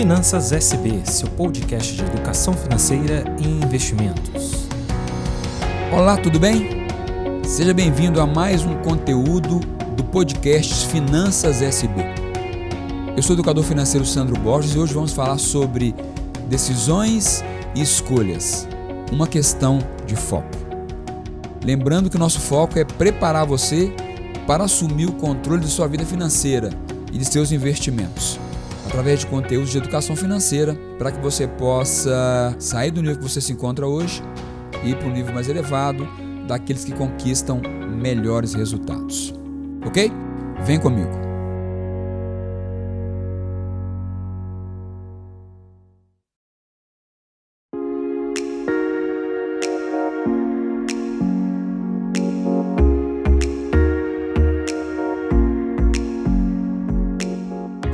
Finanças SB, seu podcast de educação financeira e investimentos. Olá, tudo bem? Seja bem-vindo a mais um conteúdo do podcast Finanças SB. Eu sou o educador financeiro Sandro Borges e hoje vamos falar sobre decisões e escolhas, uma questão de foco. Lembrando que o nosso foco é preparar você para assumir o controle de sua vida financeira e de seus investimentos através de conteúdos de educação financeira, para que você possa sair do nível que você se encontra hoje e ir para um nível mais elevado daqueles que conquistam melhores resultados. Ok? Vem comigo.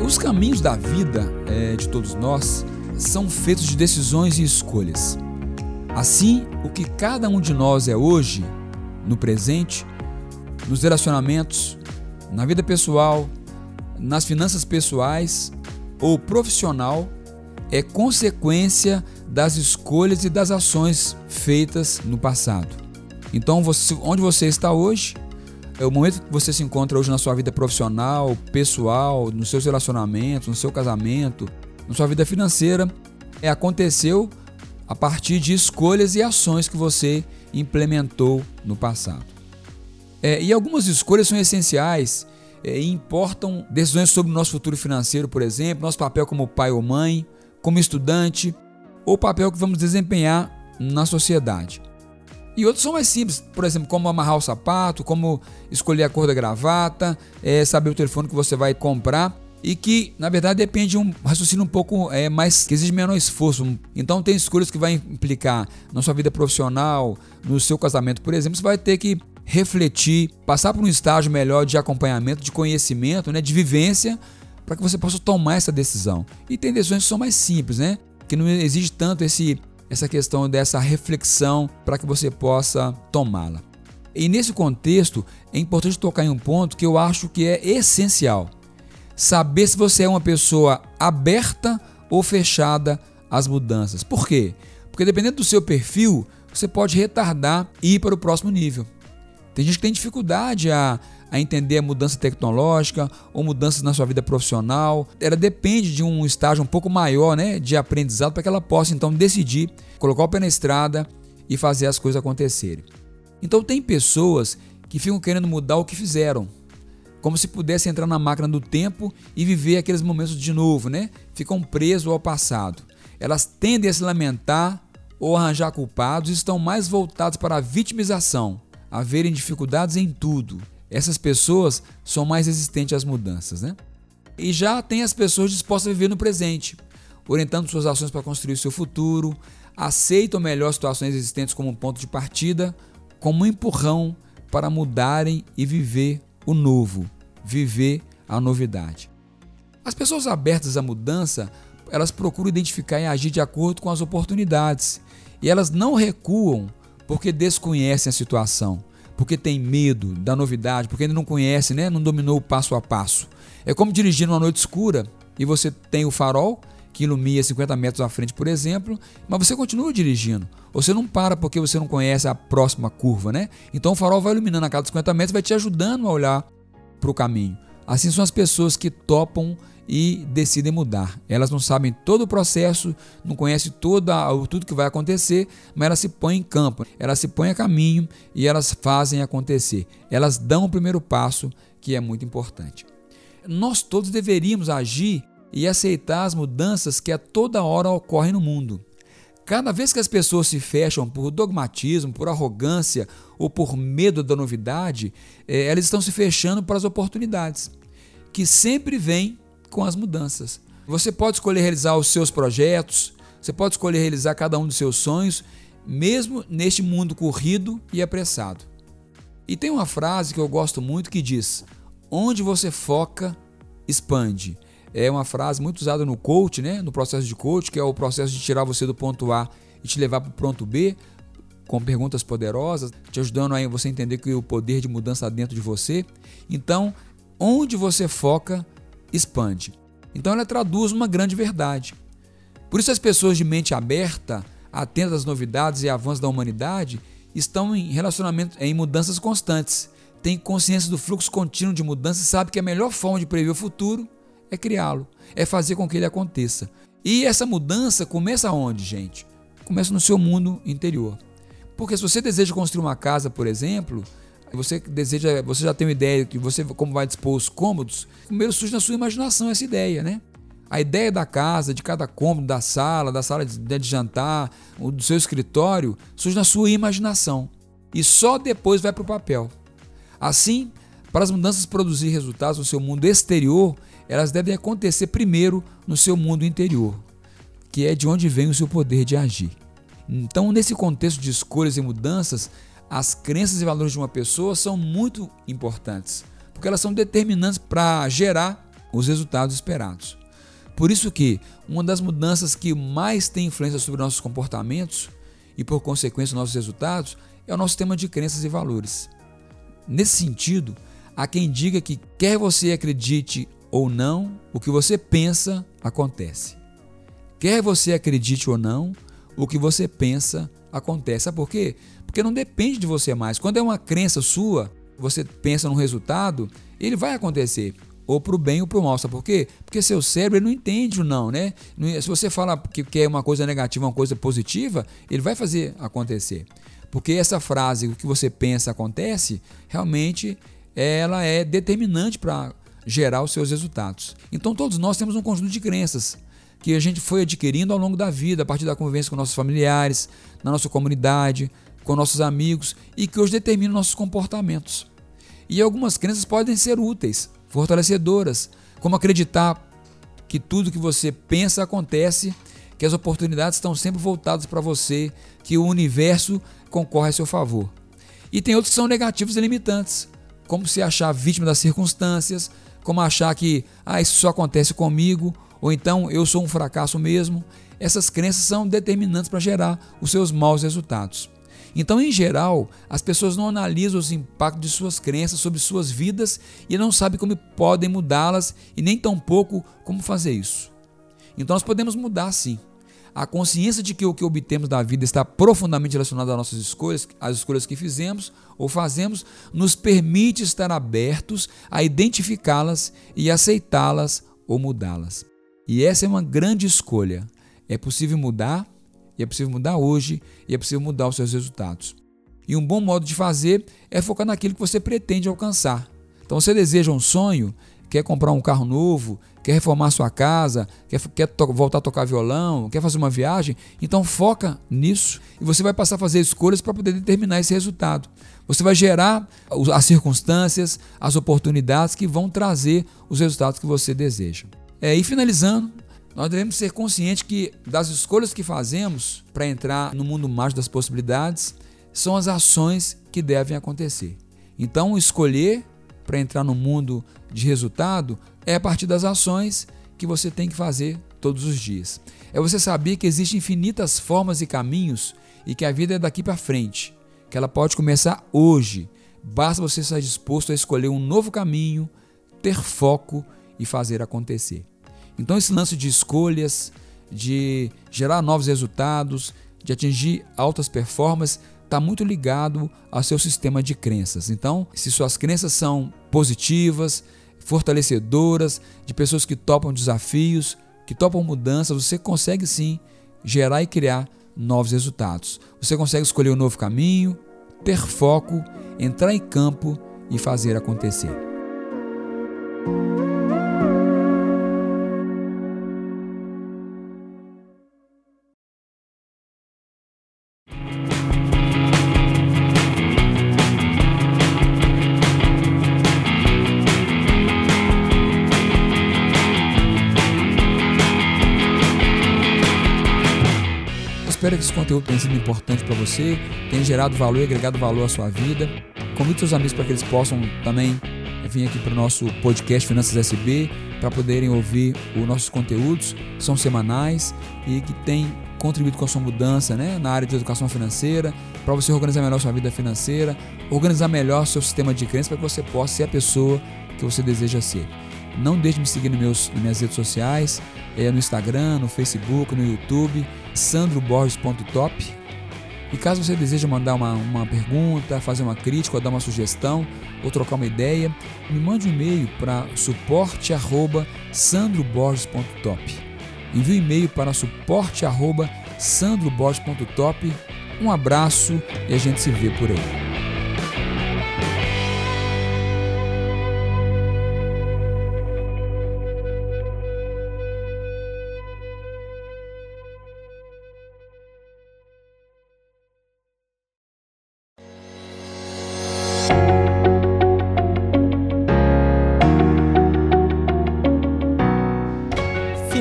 Os caminhos da vida é, de todos nós são feitos de decisões e escolhas. Assim, o que cada um de nós é hoje, no presente, nos relacionamentos, na vida pessoal, nas finanças pessoais ou profissional, é consequência das escolhas e das ações feitas no passado. Então, você, onde você está hoje é o momento que você se encontra hoje na sua vida profissional, pessoal, nos seus relacionamentos, no seu casamento, na sua vida financeira, é, aconteceu a partir de escolhas e ações que você implementou no passado. É, e algumas escolhas são essenciais é, e importam decisões sobre o nosso futuro financeiro, por exemplo, nosso papel como pai ou mãe, como estudante, ou o papel que vamos desempenhar na sociedade. E outros são mais simples, por exemplo, como amarrar o sapato, como escolher a cor da gravata, é, saber o telefone que você vai comprar e que, na verdade, depende de um raciocínio um pouco é, mais que exige menor esforço. Então, tem escolhas que vai implicar na sua vida profissional, no seu casamento, por exemplo, você vai ter que refletir, passar por um estágio melhor de acompanhamento, de conhecimento, né, de vivência, para que você possa tomar essa decisão. E tem decisões que são mais simples, né, que não exige tanto esse essa questão dessa reflexão para que você possa tomá-la. E nesse contexto, é importante tocar em um ponto que eu acho que é essencial. Saber se você é uma pessoa aberta ou fechada às mudanças. Por quê? Porque dependendo do seu perfil, você pode retardar e ir para o próximo nível. Tem gente que tem dificuldade a a entender a mudança tecnológica ou mudanças na sua vida profissional. Ela depende de um estágio um pouco maior né, de aprendizado para que ela possa então decidir colocar o pé na estrada e fazer as coisas acontecerem. Então tem pessoas que ficam querendo mudar o que fizeram, como se pudesse entrar na máquina do tempo e viver aqueles momentos de novo, né? Ficam presos ao passado. Elas tendem a se lamentar ou arranjar culpados e estão mais voltadas para a vitimização, a verem dificuldades em tudo essas pessoas são mais resistentes às mudanças, né? E já tem as pessoas dispostas a viver no presente, orientando suas ações para construir seu futuro, aceitam melhor situações existentes como um ponto de partida, como um empurrão para mudarem e viver o novo, viver a novidade. As pessoas abertas à mudança, elas procuram identificar e agir de acordo com as oportunidades, e elas não recuam porque desconhecem a situação porque tem medo da novidade, porque ainda não conhece, né? não dominou o passo a passo. É como dirigir numa noite escura e você tem o farol que ilumina 50 metros à frente, por exemplo, mas você continua dirigindo. Você não para porque você não conhece a próxima curva, né? Então o farol vai iluminando a cada 50 metros, vai te ajudando a olhar para o caminho. Assim são as pessoas que topam e decidem mudar. Elas não sabem todo o processo, não conhecem toda, tudo que vai acontecer, mas elas se põem em campo, elas se põem a caminho e elas fazem acontecer. Elas dão o primeiro passo, que é muito importante. Nós todos deveríamos agir e aceitar as mudanças que a toda hora ocorrem no mundo. Cada vez que as pessoas se fecham por dogmatismo, por arrogância ou por medo da novidade, eh, elas estão se fechando para as oportunidades, que sempre vêm com as mudanças. Você pode escolher realizar os seus projetos, você pode escolher realizar cada um dos seus sonhos, mesmo neste mundo corrido e apressado. E tem uma frase que eu gosto muito que diz: Onde você foca, expande. É uma frase muito usada no coach, né? no processo de coach, que é o processo de tirar você do ponto A e te levar para o ponto B, com perguntas poderosas, te ajudando a você entender que o poder de mudança está dentro de você. Então, onde você foca, expande. Então ela traduz uma grande verdade. Por isso as pessoas de mente aberta, atentas às novidades e avanços da humanidade, estão em relacionamento em mudanças constantes, têm consciência do fluxo contínuo de mudanças e sabem que a melhor forma de prever o futuro é criá-lo, é fazer com que ele aconteça. E essa mudança começa onde, gente? Começa no seu mundo interior. Porque se você deseja construir uma casa, por exemplo, você deseja, você já tem uma ideia de você como vai dispor os cômodos, primeiro surge na sua imaginação essa ideia, né? A ideia da casa, de cada cômodo, da sala, da sala de, de jantar, do seu escritório, surge na sua imaginação. E só depois vai para o papel. Assim, para as mudanças produzir resultados no seu mundo exterior, elas devem acontecer primeiro no seu mundo interior, que é de onde vem o seu poder de agir. Então, nesse contexto de escolhas e mudanças, as crenças e valores de uma pessoa são muito importantes, porque elas são determinantes para gerar os resultados esperados. Por isso que uma das mudanças que mais tem influência sobre nossos comportamentos e por consequência nossos resultados é o nosso tema de crenças e valores. Nesse sentido, há quem diga que quer você acredite ou não, o que você pensa acontece. Quer você acredite ou não, o que você pensa acontece. Sabe por quê? Porque não depende de você mais. Quando é uma crença sua, você pensa num resultado, ele vai acontecer. Ou para o bem ou para o mal. Sabe por quê? Porque seu cérebro não entende o não, né? Se você fala que quer uma coisa negativa, uma coisa positiva, ele vai fazer acontecer. Porque essa frase, o que você pensa acontece, realmente ela é determinante para gerar os seus resultados. Então todos nós temos um conjunto de crenças que a gente foi adquirindo ao longo da vida, a partir da convivência com nossos familiares, na nossa comunidade, com nossos amigos e que hoje determinam nossos comportamentos. E algumas crenças podem ser úteis, fortalecedoras, como acreditar que tudo que você pensa acontece, que as oportunidades estão sempre voltadas para você, que o universo concorre a seu favor. E tem outros que são negativos e limitantes, como se achar vítima das circunstâncias, como achar que ah, isso só acontece comigo, ou então eu sou um fracasso mesmo. Essas crenças são determinantes para gerar os seus maus resultados. Então, em geral, as pessoas não analisam os impactos de suas crenças sobre suas vidas e não sabem como podem mudá-las e nem tampouco como fazer isso. Então, nós podemos mudar sim. A consciência de que o que obtemos da vida está profundamente relacionado às nossas escolhas, às escolhas que fizemos ou fazemos, nos permite estar abertos a identificá-las e aceitá-las ou mudá-las. E essa é uma grande escolha. É possível mudar e é possível mudar hoje, e é possível mudar os seus resultados. E um bom modo de fazer é focar naquilo que você pretende alcançar. Então, você deseja um sonho, quer comprar um carro novo, quer reformar sua casa, quer, quer voltar a tocar violão, quer fazer uma viagem, então foca nisso e você vai passar a fazer escolhas para poder determinar esse resultado. Você vai gerar as circunstâncias, as oportunidades que vão trazer os resultados que você deseja. É, e finalizando, nós devemos ser conscientes que das escolhas que fazemos para entrar no mundo mágico das possibilidades são as ações que devem acontecer. Então, escolher para entrar no mundo de resultado é a partir das ações que você tem que fazer todos os dias. É você saber que existem infinitas formas e caminhos e que a vida é daqui para frente, que ela pode começar hoje. Basta você estar disposto a escolher um novo caminho, ter foco e fazer acontecer. Então, esse lance de escolhas, de gerar novos resultados, de atingir altas performances, está muito ligado ao seu sistema de crenças. Então, se suas crenças são positivas, fortalecedoras, de pessoas que topam desafios, que topam mudanças, você consegue sim gerar e criar novos resultados. Você consegue escolher um novo caminho, ter foco, entrar em campo e fazer acontecer. Espero que esse conteúdo tenha sido importante para você, tenha gerado valor e agregado valor à sua vida. Convide seus amigos para que eles possam também vir aqui para o nosso podcast Finanças SB para poderem ouvir os nossos conteúdos, são semanais e que têm contribuído com a sua mudança né, na área de educação financeira, para você organizar melhor sua vida financeira, organizar melhor seu sistema de crenças para que você possa ser a pessoa que você deseja ser. Não deixe de me seguir nos meus, nas minhas redes sociais, é, no Instagram, no Facebook, no YouTube, sandroborges.top. E caso você deseje mandar uma, uma pergunta, fazer uma crítica, ou dar uma sugestão, ou trocar uma ideia, me mande um e-mail para suporte@sandroborges.top. Envie um e-mail para suporte@sandroborges.top. Um abraço e a gente se vê por aí.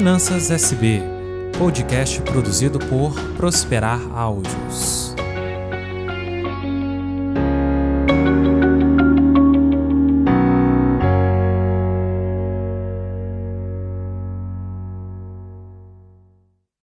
Finanças SB, podcast produzido por Prosperar Áudios.